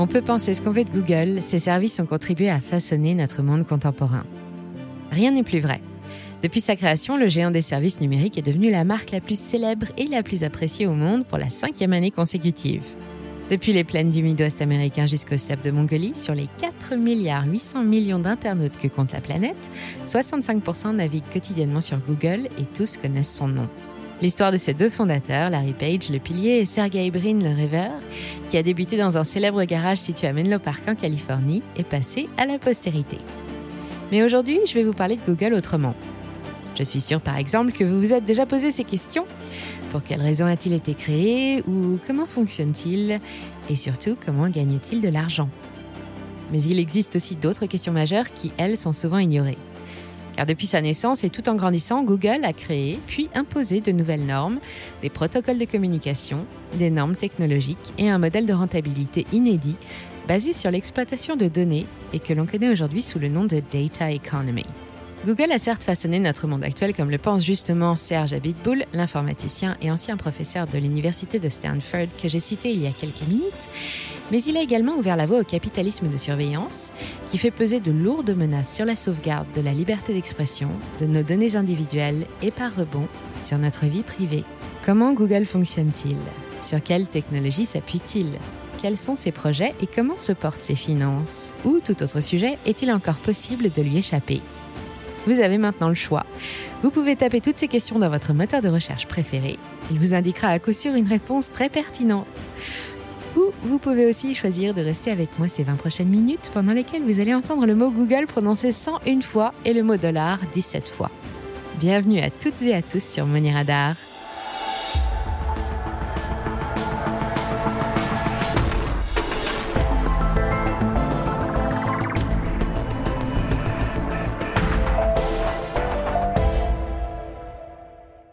On peut penser ce qu'on veut de Google, ses services ont contribué à façonner notre monde contemporain. Rien n'est plus vrai. Depuis sa création, le géant des services numériques est devenu la marque la plus célèbre et la plus appréciée au monde pour la cinquième année consécutive. Depuis les plaines du Mid-Ouest américain jusqu'aux steppes de Mongolie, sur les 4 milliards 800 millions d'internautes que compte la planète, 65% naviguent quotidiennement sur Google et tous connaissent son nom. L'histoire de ses deux fondateurs, Larry Page, le pilier, et Sergey Brin, le rêveur, qui a débuté dans un célèbre garage situé à Menlo Park en Californie, est passé à la postérité. Mais aujourd'hui, je vais vous parler de Google autrement. Je suis sûre par exemple que vous vous êtes déjà posé ces questions. Pour quelles raisons a-t-il été créé ou comment fonctionne-t-il? Et surtout, comment gagne-t-il de l'argent? Mais il existe aussi d'autres questions majeures qui, elles, sont souvent ignorées. Car depuis sa naissance et tout en grandissant, Google a créé puis imposé de nouvelles normes, des protocoles de communication, des normes technologiques et un modèle de rentabilité inédit basé sur l'exploitation de données et que l'on connaît aujourd'hui sous le nom de Data Economy. Google a certes façonné notre monde actuel comme le pense justement Serge Abitboul, l'informaticien et ancien professeur de l'université de Stanford que j'ai cité il y a quelques minutes, mais il a également ouvert la voie au capitalisme de surveillance qui fait peser de lourdes menaces sur la sauvegarde de la liberté d'expression, de nos données individuelles et par rebond sur notre vie privée. Comment Google fonctionne-t-il? Sur quelle technologie s'appuie-t-il? Quels sont ses projets et comment se portent ses finances? Ou tout autre sujet, est-il encore possible de lui échapper? Vous avez maintenant le choix. Vous pouvez taper toutes ces questions dans votre moteur de recherche préféré. Il vous indiquera à coup sûr une réponse très pertinente. Ou vous pouvez aussi choisir de rester avec moi ces 20 prochaines minutes pendant lesquelles vous allez entendre le mot Google prononcé 101 fois et le mot dollar 17 fois. Bienvenue à toutes et à tous sur Money Radar.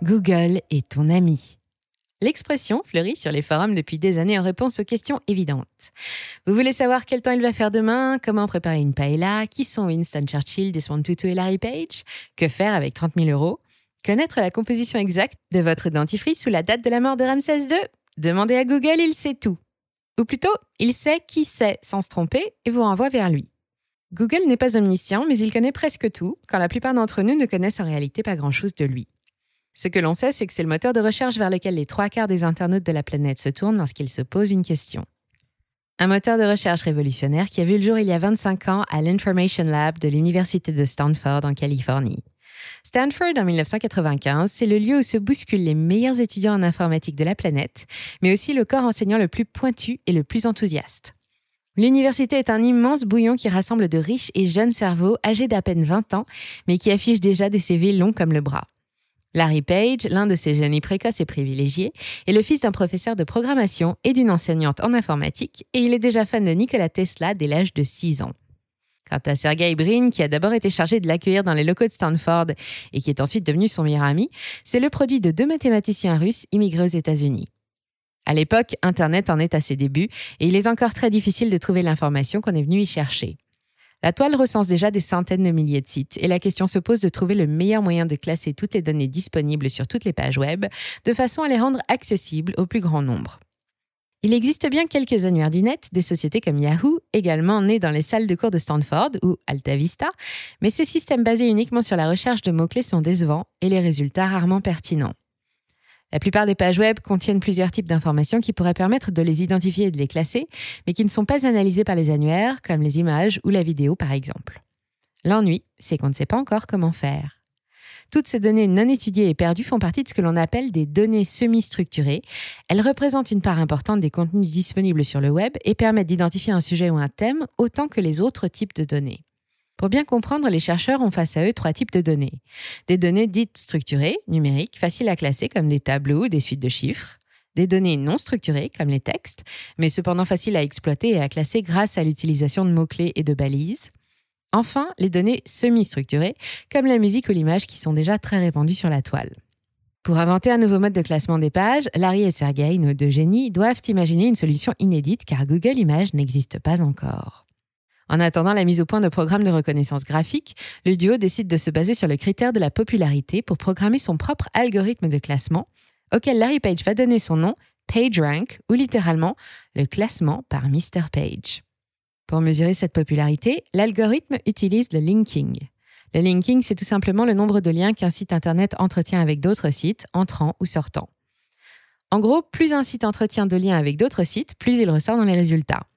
Google est ton ami. L'expression fleurit sur les forums depuis des années en réponse aux questions évidentes. Vous voulez savoir quel temps il va faire demain, comment préparer une paella, qui sont Winston Churchill, Desmond Tutu et Larry Page, que faire avec 30 000 euros, connaître la composition exacte de votre dentifrice sous la date de la mort de Ramsès II Demandez à Google, il sait tout. Ou plutôt, il sait qui sait sans se tromper et vous renvoie vers lui. Google n'est pas omniscient, mais il connaît presque tout, quand la plupart d'entre nous ne connaissent en réalité pas grand-chose de lui. Ce que l'on sait, c'est que c'est le moteur de recherche vers lequel les trois quarts des internautes de la planète se tournent lorsqu'ils se posent une question. Un moteur de recherche révolutionnaire qui a vu le jour il y a 25 ans à l'Information Lab de l'Université de Stanford en Californie. Stanford en 1995, c'est le lieu où se bousculent les meilleurs étudiants en informatique de la planète, mais aussi le corps enseignant le plus pointu et le plus enthousiaste. L'université est un immense bouillon qui rassemble de riches et jeunes cerveaux âgés d'à peine 20 ans, mais qui affichent déjà des CV longs comme le bras. Larry Page, l'un de ces génies précoces et privilégiés, est le fils d'un professeur de programmation et d'une enseignante en informatique, et il est déjà fan de Nikola Tesla dès l'âge de 6 ans. Quant à Sergey Brin, qui a d'abord été chargé de l'accueillir dans les locaux de Stanford et qui est ensuite devenu son meilleur ami, c'est le produit de deux mathématiciens russes immigrés aux États-Unis. À l'époque, Internet en est à ses débuts et il est encore très difficile de trouver l'information qu'on est venu y chercher. La toile recense déjà des centaines de milliers de sites et la question se pose de trouver le meilleur moyen de classer toutes les données disponibles sur toutes les pages web de façon à les rendre accessibles au plus grand nombre. Il existe bien quelques annuaires du net, des sociétés comme Yahoo, également nées dans les salles de cours de Stanford ou Alta Vista, mais ces systèmes basés uniquement sur la recherche de mots-clés sont décevants et les résultats rarement pertinents. La plupart des pages web contiennent plusieurs types d'informations qui pourraient permettre de les identifier et de les classer, mais qui ne sont pas analysées par les annuaires, comme les images ou la vidéo par exemple. L'ennui, c'est qu'on ne sait pas encore comment faire. Toutes ces données non étudiées et perdues font partie de ce que l'on appelle des données semi-structurées. Elles représentent une part importante des contenus disponibles sur le web et permettent d'identifier un sujet ou un thème autant que les autres types de données. Pour bien comprendre, les chercheurs ont face à eux trois types de données. Des données dites structurées, numériques, faciles à classer comme des tableaux ou des suites de chiffres. Des données non structurées comme les textes, mais cependant faciles à exploiter et à classer grâce à l'utilisation de mots-clés et de balises. Enfin, les données semi-structurées comme la musique ou l'image qui sont déjà très répandues sur la toile. Pour inventer un nouveau mode de classement des pages, Larry et Sergey, nos deux génies, doivent imaginer une solution inédite car Google Images n'existe pas encore. En attendant la mise au point de programmes de reconnaissance graphique, le duo décide de se baser sur le critère de la popularité pour programmer son propre algorithme de classement, auquel Larry Page va donner son nom PageRank ou littéralement le classement par Mr. Page. Pour mesurer cette popularité, l'algorithme utilise le linking. Le linking, c'est tout simplement le nombre de liens qu'un site Internet entretient avec d'autres sites, entrant ou sortant. En gros, plus un site entretient de liens avec d'autres sites, plus il ressort dans les résultats.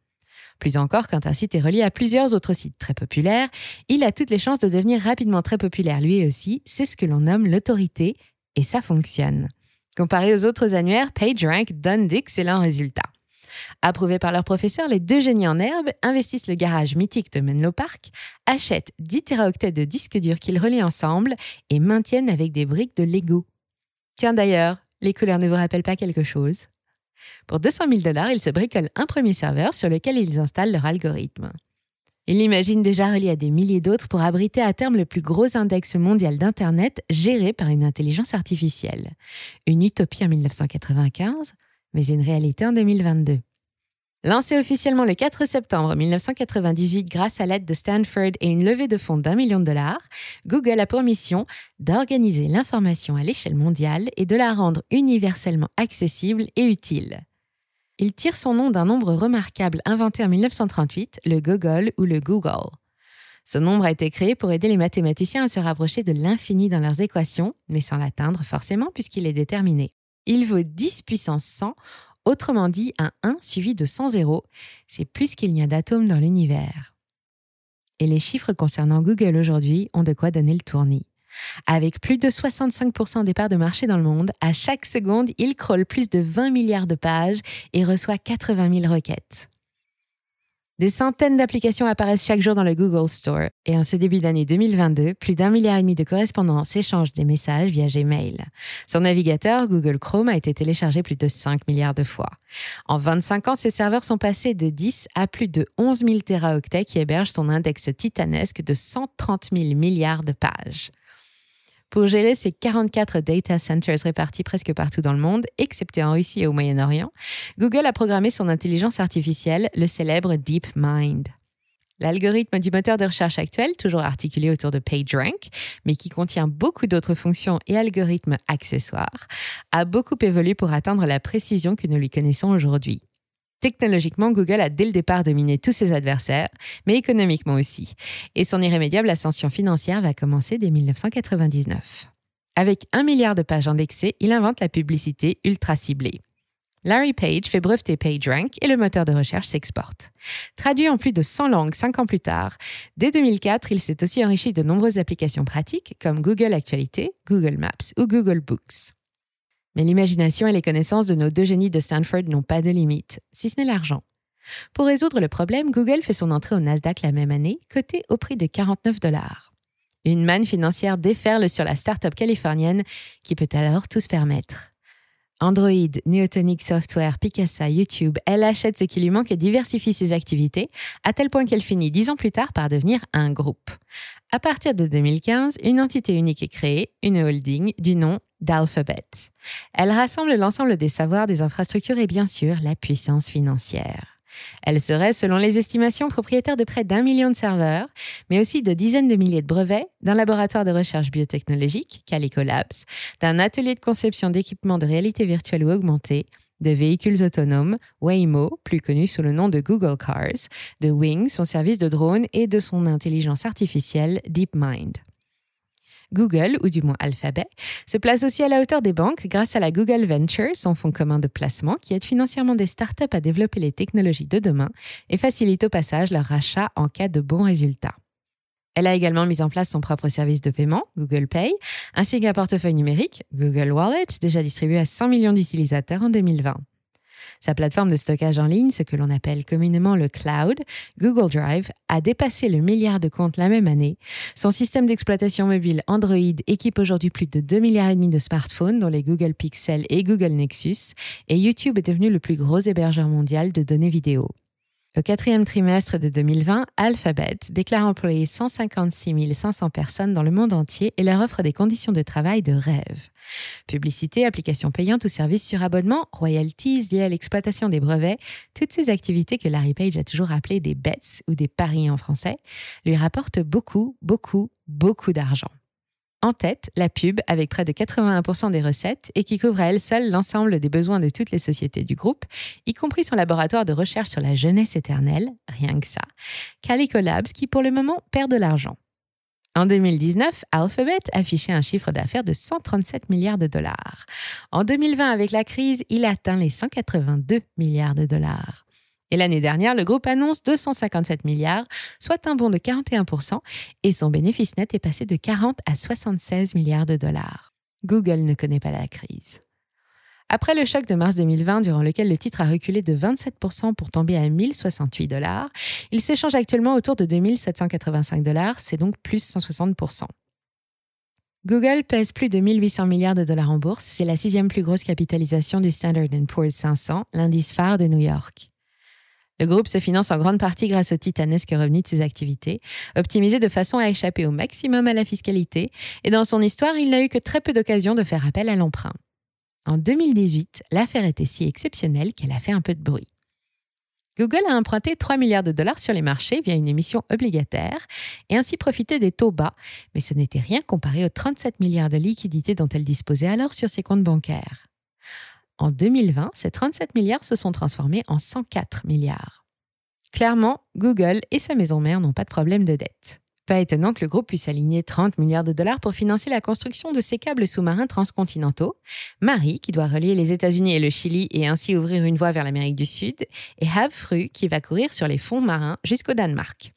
Plus encore, quand un site est relié à plusieurs autres sites très populaires, il a toutes les chances de devenir rapidement très populaire lui aussi. C'est ce que l'on nomme l'autorité, et ça fonctionne. Comparé aux autres annuaires, PageRank donne d'excellents résultats. Approuvés par leur professeur, les deux génies en herbe investissent le garage mythique de Menlo Park, achètent 10 teraoctets de disques durs qu'ils relient ensemble et maintiennent avec des briques de Lego. Tiens d'ailleurs, les couleurs ne vous rappellent pas quelque chose? Pour 200 000 dollars, ils se bricolent un premier serveur sur lequel ils installent leur algorithme. Ils l'imaginent déjà relié à des milliers d'autres pour abriter à terme le plus gros index mondial d'Internet géré par une intelligence artificielle. Une utopie en 1995, mais une réalité en 2022. Lancé officiellement le 4 septembre 1998 grâce à l'aide de Stanford et une levée de fonds d'un million de dollars, Google a pour mission d'organiser l'information à l'échelle mondiale et de la rendre universellement accessible et utile. Il tire son nom d'un nombre remarquable inventé en 1938, le Google ou le Google. Ce nombre a été créé pour aider les mathématiciens à se rapprocher de l'infini dans leurs équations, mais sans l'atteindre forcément puisqu'il est déterminé. Il vaut 10 puissance 100 Autrement dit, un 1 suivi de 100 zéros, c'est plus qu'il n'y a d'atomes dans l'univers. Et les chiffres concernant Google aujourd'hui ont de quoi donner le tournis. Avec plus de 65% des parts de marché dans le monde, à chaque seconde, il crawl plus de 20 milliards de pages et reçoit 80 000 requêtes. Des centaines d'applications apparaissent chaque jour dans le Google Store et en ce début d'année 2022, plus d'un milliard et demi de correspondants s'échangent des messages via Gmail. Son navigateur, Google Chrome, a été téléchargé plus de 5 milliards de fois. En 25 ans, ses serveurs sont passés de 10 à plus de 11 000 teraoctets qui hébergent son index titanesque de 130 000 milliards de pages. Pour gérer ces 44 data centers répartis presque partout dans le monde, excepté en Russie et au Moyen-Orient, Google a programmé son intelligence artificielle, le célèbre DeepMind. L'algorithme du moteur de recherche actuel, toujours articulé autour de PageRank, mais qui contient beaucoup d'autres fonctions et algorithmes accessoires, a beaucoup évolué pour atteindre la précision que nous lui connaissons aujourd'hui. Technologiquement, Google a dès le départ dominé tous ses adversaires, mais économiquement aussi. Et son irrémédiable ascension financière va commencer dès 1999. Avec un milliard de pages indexées, il invente la publicité ultra ciblée. Larry Page fait breveter PageRank et le moteur de recherche s'exporte. Traduit en plus de 100 langues cinq ans plus tard, dès 2004, il s'est aussi enrichi de nombreuses applications pratiques comme Google Actualité, Google Maps ou Google Books. Mais l'imagination et les connaissances de nos deux génies de Stanford n'ont pas de limite, si ce n'est l'argent. Pour résoudre le problème, Google fait son entrée au Nasdaq la même année, coté au prix de 49 dollars. Une manne financière déferle sur la start-up californienne qui peut alors tout se permettre. Android, Neotonic Software, Picasa, YouTube, elle achète ce qui lui manque et diversifie ses activités, à tel point qu'elle finit dix ans plus tard par devenir un groupe. À partir de 2015, une entité unique est créée, une holding, du nom d'Alphabet. Elle rassemble l'ensemble des savoirs, des infrastructures et bien sûr la puissance financière. Elle serait, selon les estimations, propriétaire de près d'un million de serveurs, mais aussi de dizaines de milliers de brevets, d'un laboratoire de recherche biotechnologique, Calico Labs, d'un atelier de conception d'équipements de réalité virtuelle ou augmentée, de véhicules autonomes, Waymo, plus connu sous le nom de Google Cars, de Wing, son service de drone, et de son intelligence artificielle DeepMind. Google, ou du moins Alphabet, se place aussi à la hauteur des banques grâce à la Google Venture, son fonds commun de placement qui aide financièrement des startups à développer les technologies de demain et facilite au passage leur rachat en cas de bons résultats. Elle a également mis en place son propre service de paiement, Google Pay, ainsi qu'un portefeuille numérique, Google Wallet, déjà distribué à 100 millions d'utilisateurs en 2020. Sa plateforme de stockage en ligne, ce que l'on appelle communément le cloud, Google Drive, a dépassé le milliard de comptes la même année. Son système d'exploitation mobile Android équipe aujourd'hui plus de 2 milliards de smartphones, dont les Google Pixel et Google Nexus, et YouTube est devenu le plus gros hébergeur mondial de données vidéo. Au quatrième trimestre de 2020, Alphabet déclare employer 156 500 personnes dans le monde entier et leur offre des conditions de travail de rêve. Publicité, applications payantes ou services sur abonnement, royalties liées à l'exploitation des brevets, toutes ces activités que Larry Page a toujours appelées des bets ou des paris en français, lui rapportent beaucoup, beaucoup, beaucoup d'argent. En tête, la pub, avec près de 81% des recettes et qui couvre à elle seule l'ensemble des besoins de toutes les sociétés du groupe, y compris son laboratoire de recherche sur la jeunesse éternelle, rien que ça, Calico Labs, qui pour le moment perd de l'argent. En 2019, Alphabet affichait un chiffre d'affaires de 137 milliards de dollars. En 2020, avec la crise, il atteint les 182 milliards de dollars. Et l'année dernière, le groupe annonce 257 milliards, soit un bond de 41%, et son bénéfice net est passé de 40 à 76 milliards de dollars. Google ne connaît pas la crise. Après le choc de mars 2020, durant lequel le titre a reculé de 27% pour tomber à 1068 dollars, il s'échange actuellement autour de 2785 dollars, c'est donc plus 160%. Google pèse plus de 1800 milliards de dollars en bourse, c'est la sixième plus grosse capitalisation du Standard Poor's 500, l'indice phare de New York. Le groupe se finance en grande partie grâce aux titanesques revenus de ses activités, optimisés de façon à échapper au maximum à la fiscalité, et dans son histoire, il n'a eu que très peu d'occasions de faire appel à l'emprunt. En 2018, l'affaire était si exceptionnelle qu'elle a fait un peu de bruit. Google a emprunté 3 milliards de dollars sur les marchés via une émission obligataire et ainsi profité des taux bas, mais ce n'était rien comparé aux 37 milliards de liquidités dont elle disposait alors sur ses comptes bancaires. En 2020, ces 37 milliards se sont transformés en 104 milliards. Clairement, Google et sa maison mère n'ont pas de problème de dette. Pas étonnant que le groupe puisse aligner 30 milliards de dollars pour financer la construction de ses câbles sous-marins transcontinentaux, Marie, qui doit relier les États-Unis et le Chili et ainsi ouvrir une voie vers l'Amérique du Sud, et Havfru, qui va courir sur les fonds marins jusqu'au Danemark.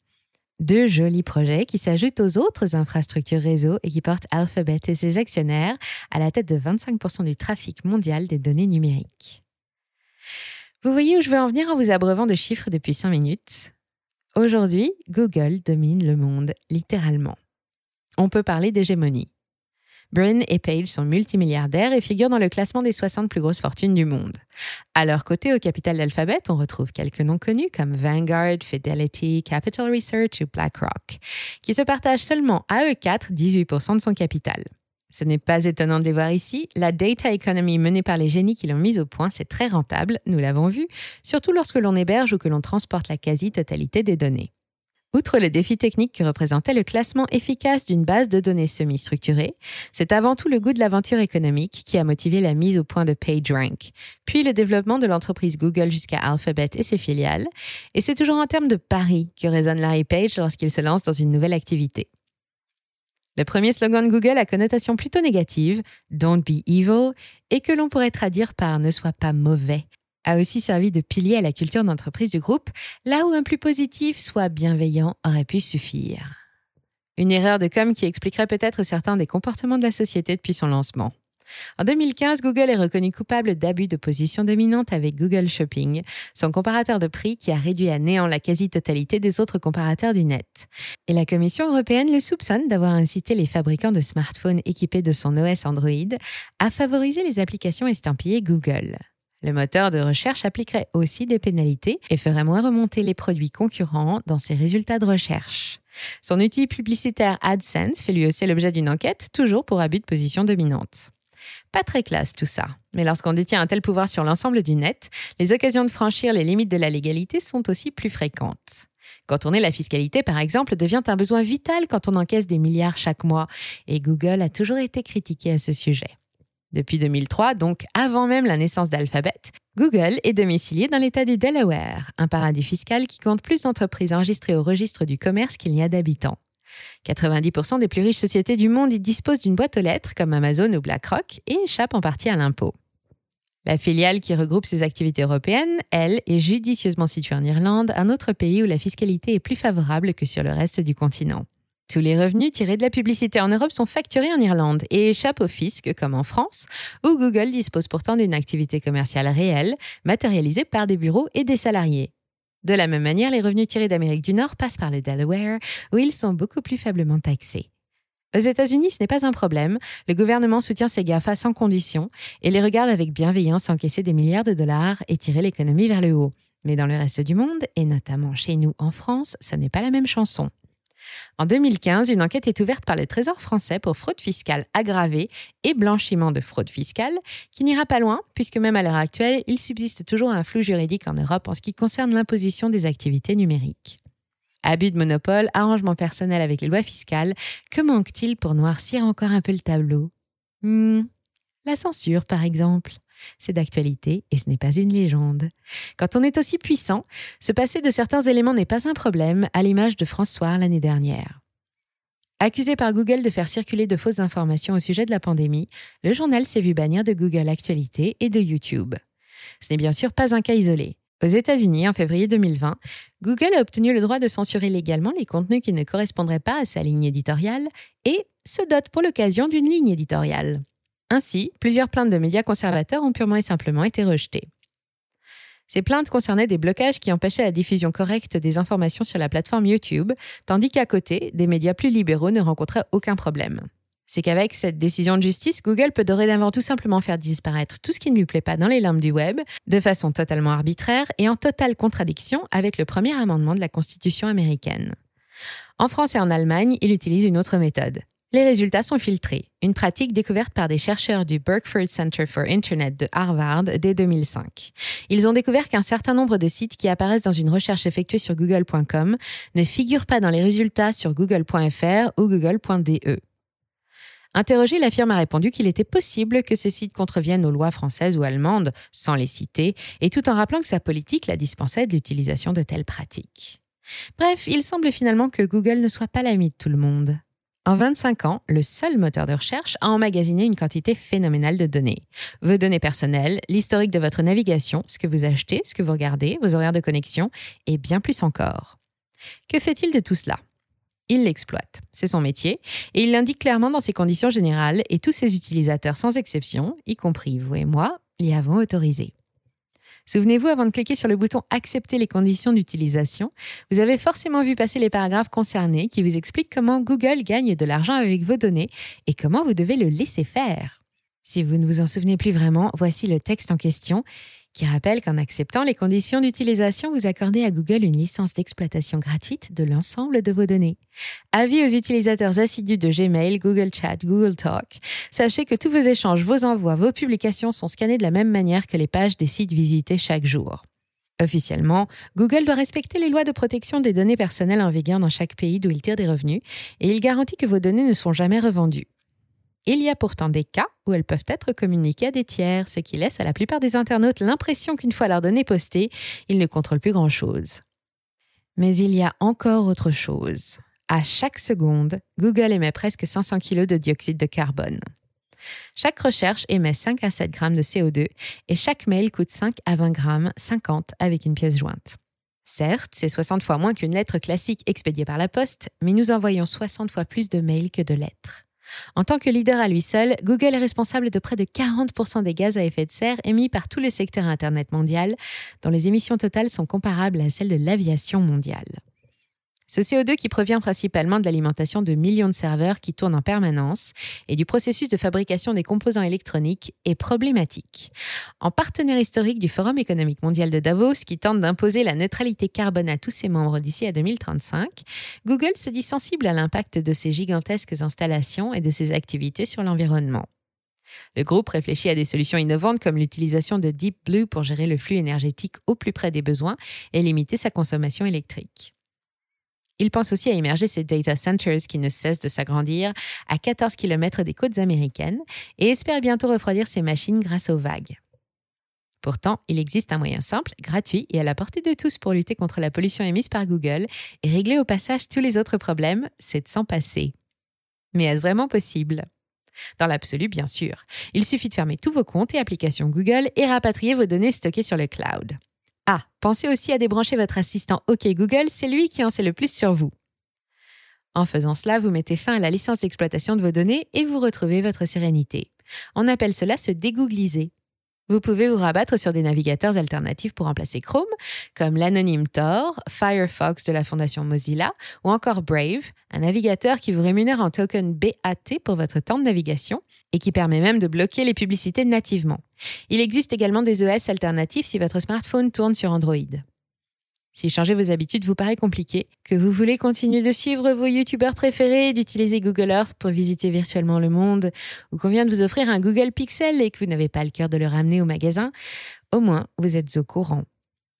Deux jolis projets qui s'ajoutent aux autres infrastructures réseau et qui portent Alphabet et ses actionnaires à la tête de 25% du trafic mondial des données numériques. Vous voyez où je veux en venir en vous abreuvant de chiffres depuis 5 minutes? Aujourd'hui, Google domine le monde, littéralement. On peut parler d'hégémonie. Brin et Page sont multimilliardaires et figurent dans le classement des 60 plus grosses fortunes du monde. À leur côté, au capital d'Alphabet, on retrouve quelques noms connus comme Vanguard, Fidelity, Capital Research ou BlackRock, qui se partagent seulement à eux quatre 18% de son capital. Ce n'est pas étonnant de les voir ici. La data economy menée par les génies qui l'ont mise au point, c'est très rentable, nous l'avons vu, surtout lorsque l'on héberge ou que l'on transporte la quasi-totalité des données. Outre le défi technique que représentait le classement efficace d'une base de données semi-structurée, c'est avant tout le goût de l'aventure économique qui a motivé la mise au point de PageRank, puis le développement de l'entreprise Google jusqu'à Alphabet et ses filiales, et c'est toujours en termes de pari que résonne Larry Page lorsqu'il se lance dans une nouvelle activité. Le premier slogan de Google a connotation plutôt négative, Don't be evil, et que l'on pourrait traduire par Ne sois pas mauvais, a aussi servi de pilier à la culture d'entreprise du groupe, là où un plus positif, soit bienveillant, aurait pu suffire. Une erreur de com qui expliquerait peut-être certains des comportements de la société depuis son lancement. En 2015, Google est reconnu coupable d'abus de position dominante avec Google Shopping, son comparateur de prix qui a réduit à néant la quasi-totalité des autres comparateurs du net. Et la Commission européenne le soupçonne d'avoir incité les fabricants de smartphones équipés de son OS Android à favoriser les applications estampillées Google. Le moteur de recherche appliquerait aussi des pénalités et ferait moins remonter les produits concurrents dans ses résultats de recherche. Son outil publicitaire AdSense fait lui aussi l'objet d'une enquête, toujours pour abus de position dominante. Pas très classe tout ça, mais lorsqu'on détient un tel pouvoir sur l'ensemble du net, les occasions de franchir les limites de la légalité sont aussi plus fréquentes. Contourner la fiscalité, par exemple, devient un besoin vital quand on encaisse des milliards chaque mois, et Google a toujours été critiqué à ce sujet. Depuis 2003, donc avant même la naissance d'Alphabet, Google est domicilié dans l'État du Delaware, un paradis fiscal qui compte plus d'entreprises enregistrées au registre du commerce qu'il n'y a d'habitants. 90% des plus riches sociétés du monde y disposent d'une boîte aux lettres comme Amazon ou BlackRock et échappent en partie à l'impôt. La filiale qui regroupe ces activités européennes, elle, est judicieusement située en Irlande, un autre pays où la fiscalité est plus favorable que sur le reste du continent. Tous les revenus tirés de la publicité en Europe sont facturés en Irlande et échappent au fisc, comme en France, où Google dispose pourtant d'une activité commerciale réelle, matérialisée par des bureaux et des salariés. De la même manière, les revenus tirés d'Amérique du Nord passent par le Delaware, où ils sont beaucoup plus faiblement taxés. Aux États-Unis, ce n'est pas un problème. Le gouvernement soutient ces GAFA sans condition et les regarde avec bienveillance encaisser des milliards de dollars et tirer l'économie vers le haut. Mais dans le reste du monde, et notamment chez nous en France, ce n'est pas la même chanson. En 2015, une enquête est ouverte par le Trésor français pour fraude fiscale aggravée et blanchiment de fraude fiscale, qui n'ira pas loin, puisque même à l'heure actuelle, il subsiste toujours un flou juridique en Europe en ce qui concerne l'imposition des activités numériques. Abus de monopole, arrangement personnel avec les lois fiscales, que manque-t-il pour noircir encore un peu le tableau? Hmm, La censure, par exemple. C'est d'actualité et ce n'est pas une légende. Quand on est aussi puissant, se passer de certains éléments n'est pas un problème, à l'image de François l'année dernière. Accusé par Google de faire circuler de fausses informations au sujet de la pandémie, le journal s'est vu bannir de Google Actualité et de YouTube. Ce n'est bien sûr pas un cas isolé. Aux États-Unis, en février 2020, Google a obtenu le droit de censurer légalement les contenus qui ne correspondraient pas à sa ligne éditoriale et se dote pour l'occasion d'une ligne éditoriale. Ainsi, plusieurs plaintes de médias conservateurs ont purement et simplement été rejetées. Ces plaintes concernaient des blocages qui empêchaient la diffusion correcte des informations sur la plateforme YouTube, tandis qu'à côté, des médias plus libéraux ne rencontraient aucun problème. C'est qu'avec cette décision de justice, Google peut dorénavant tout simplement faire disparaître tout ce qui ne lui plaît pas dans les limbes du web, de façon totalement arbitraire et en totale contradiction avec le premier amendement de la Constitution américaine. En France et en Allemagne, il utilise une autre méthode. Les résultats sont filtrés, une pratique découverte par des chercheurs du Berkford Center for Internet de Harvard dès 2005. Ils ont découvert qu'un certain nombre de sites qui apparaissent dans une recherche effectuée sur google.com ne figurent pas dans les résultats sur google.fr ou google.de. Interrogé, la firme a répondu qu'il était possible que ces sites contreviennent aux lois françaises ou allemandes, sans les citer, et tout en rappelant que sa politique la dispensait de l'utilisation de telles pratiques. Bref, il semble finalement que Google ne soit pas l'ami de tout le monde. En 25 ans, le seul moteur de recherche a emmagasiné une quantité phénoménale de données. Vos données personnelles, l'historique de votre navigation, ce que vous achetez, ce que vous regardez, vos horaires de connexion, et bien plus encore. Que fait-il de tout cela? Il l'exploite. C'est son métier et il l'indique clairement dans ses conditions générales et tous ses utilisateurs sans exception, y compris vous et moi, l'y avons autorisé. Souvenez-vous, avant de cliquer sur le bouton Accepter les conditions d'utilisation, vous avez forcément vu passer les paragraphes concernés qui vous expliquent comment Google gagne de l'argent avec vos données et comment vous devez le laisser faire. Si vous ne vous en souvenez plus vraiment, voici le texte en question qui rappelle qu'en acceptant les conditions d'utilisation, vous accordez à Google une licence d'exploitation gratuite de l'ensemble de vos données. Avis aux utilisateurs assidus de Gmail, Google Chat, Google Talk, sachez que tous vos échanges, vos envois, vos publications sont scannés de la même manière que les pages des sites visités chaque jour. Officiellement, Google doit respecter les lois de protection des données personnelles en vigueur dans chaque pays d'où il tire des revenus et il garantit que vos données ne sont jamais revendues. Il y a pourtant des cas où elles peuvent être communiquées à des tiers, ce qui laisse à la plupart des internautes l'impression qu'une fois leurs données postées, ils ne contrôlent plus grand-chose. Mais il y a encore autre chose. À chaque seconde, Google émet presque 500 kg de dioxyde de carbone. Chaque recherche émet 5 à 7 grammes de CO2 et chaque mail coûte 5 à 20 grammes, 50 avec une pièce jointe. Certes, c'est 60 fois moins qu'une lettre classique expédiée par la poste, mais nous envoyons 60 fois plus de mails que de lettres. En tant que leader à lui seul, Google est responsable de près de 40% des gaz à effet de serre émis par tout le secteur Internet mondial, dont les émissions totales sont comparables à celles de l'aviation mondiale. Ce CO2 qui provient principalement de l'alimentation de millions de serveurs qui tournent en permanence et du processus de fabrication des composants électroniques est problématique. En partenaire historique du Forum économique mondial de Davos qui tente d'imposer la neutralité carbone à tous ses membres d'ici à 2035, Google se dit sensible à l'impact de ces gigantesques installations et de ses activités sur l'environnement. Le groupe réfléchit à des solutions innovantes comme l'utilisation de Deep Blue pour gérer le flux énergétique au plus près des besoins et limiter sa consommation électrique. Il pense aussi à émerger ces data centers qui ne cessent de s'agrandir à 14 km des côtes américaines et espère bientôt refroidir ces machines grâce aux vagues. Pourtant, il existe un moyen simple, gratuit et à la portée de tous pour lutter contre la pollution émise par Google et régler au passage tous les autres problèmes, c'est de s'en passer. Mais est-ce vraiment possible? Dans l'absolu, bien sûr. Il suffit de fermer tous vos comptes et applications Google et rapatrier vos données stockées sur le cloud. Ah, pensez aussi à débrancher votre assistant OK Google, c'est lui qui en sait le plus sur vous. En faisant cela, vous mettez fin à la licence d'exploitation de vos données et vous retrouvez votre sérénité. On appelle cela se dégoogliser. Vous pouvez vous rabattre sur des navigateurs alternatifs pour remplacer Chrome, comme l'anonyme Tor, Firefox de la fondation Mozilla, ou encore Brave, un navigateur qui vous rémunère en token BAT pour votre temps de navigation et qui permet même de bloquer les publicités nativement. Il existe également des OS alternatifs si votre smartphone tourne sur Android. Si changer vos habitudes vous paraît compliqué, que vous voulez continuer de suivre vos youtubeurs préférés, d'utiliser Google Earth pour visiter virtuellement le monde, ou qu'on vient de vous offrir un Google Pixel et que vous n'avez pas le cœur de le ramener au magasin, au moins vous êtes au courant.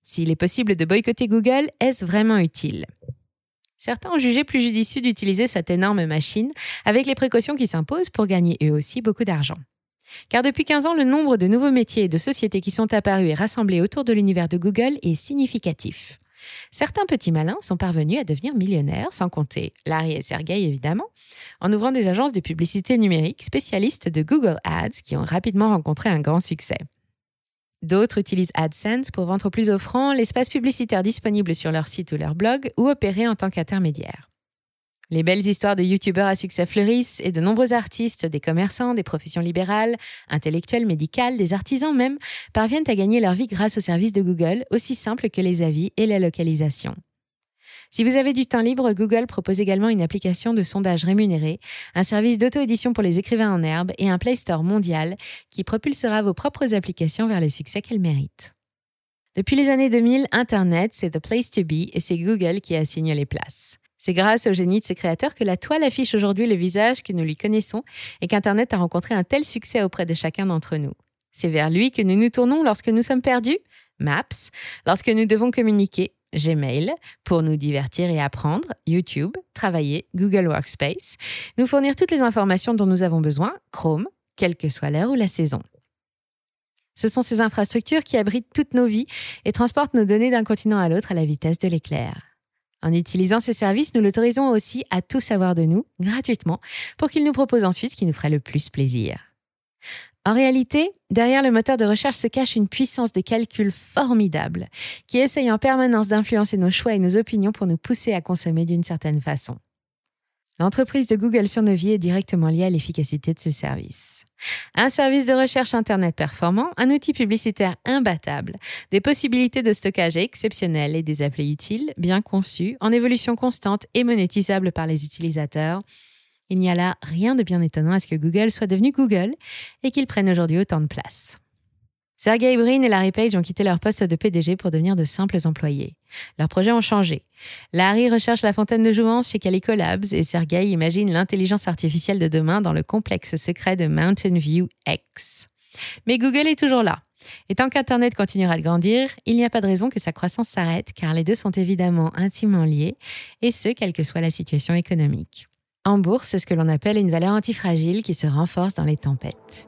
S'il est possible de boycotter Google, est-ce vraiment utile? Certains ont jugé plus judicieux d'utiliser cette énorme machine avec les précautions qui s'imposent pour gagner eux aussi beaucoup d'argent. Car depuis 15 ans, le nombre de nouveaux métiers et de sociétés qui sont apparus et rassemblés autour de l'univers de Google est significatif. Certains petits malins sont parvenus à devenir millionnaires, sans compter Larry et Sergey évidemment, en ouvrant des agences de publicité numérique spécialistes de Google Ads qui ont rapidement rencontré un grand succès. D'autres utilisent AdSense pour vendre plus offrant l'espace publicitaire disponible sur leur site ou leur blog ou opérer en tant qu'intermédiaire. Les belles histoires de youtubeurs à succès fleurissent et de nombreux artistes, des commerçants, des professions libérales, intellectuelles, médicales, des artisans même, parviennent à gagner leur vie grâce au service de Google, aussi simple que les avis et la localisation. Si vous avez du temps libre, Google propose également une application de sondage rémunéré, un service d'auto-édition pour les écrivains en herbe et un Play Store mondial qui propulsera vos propres applications vers le succès qu'elles méritent. Depuis les années 2000, Internet, c'est the place to be et c'est Google qui assigne les places. C'est grâce au génie de ses créateurs que la toile affiche aujourd'hui le visage que nous lui connaissons et qu'Internet a rencontré un tel succès auprès de chacun d'entre nous. C'est vers lui que nous nous tournons lorsque nous sommes perdus, Maps, lorsque nous devons communiquer, Gmail, pour nous divertir et apprendre, YouTube, travailler, Google Workspace, nous fournir toutes les informations dont nous avons besoin, Chrome, quelle que soit l'heure ou la saison. Ce sont ces infrastructures qui abritent toutes nos vies et transportent nos données d'un continent à l'autre à la vitesse de l'éclair. En utilisant ces services, nous l'autorisons aussi à tout savoir de nous, gratuitement, pour qu'il nous propose ensuite ce qui nous ferait le plus plaisir. En réalité, derrière le moteur de recherche se cache une puissance de calcul formidable qui essaye en permanence d'influencer nos choix et nos opinions pour nous pousser à consommer d'une certaine façon. L'entreprise de Google sur nos vies est directement liée à l'efficacité de ses services. Un service de recherche Internet performant, un outil publicitaire imbattable, des possibilités de stockage exceptionnelles et des applis utiles, bien conçus, en évolution constante et monétisables par les utilisateurs, il n'y a là rien de bien étonnant à ce que Google soit devenu Google et qu'il prenne aujourd'hui autant de place. Sergey Brin et Larry Page ont quitté leur poste de PDG pour devenir de simples employés. Leurs projets ont changé. Larry recherche la fontaine de jouvence chez Calico Labs et Sergey imagine l'intelligence artificielle de demain dans le complexe secret de Mountain View X. Mais Google est toujours là. Et tant qu'Internet continuera de grandir, il n'y a pas de raison que sa croissance s'arrête car les deux sont évidemment intimement liés, et ce, quelle que soit la situation économique. En bourse, c'est ce que l'on appelle une valeur antifragile qui se renforce dans les tempêtes.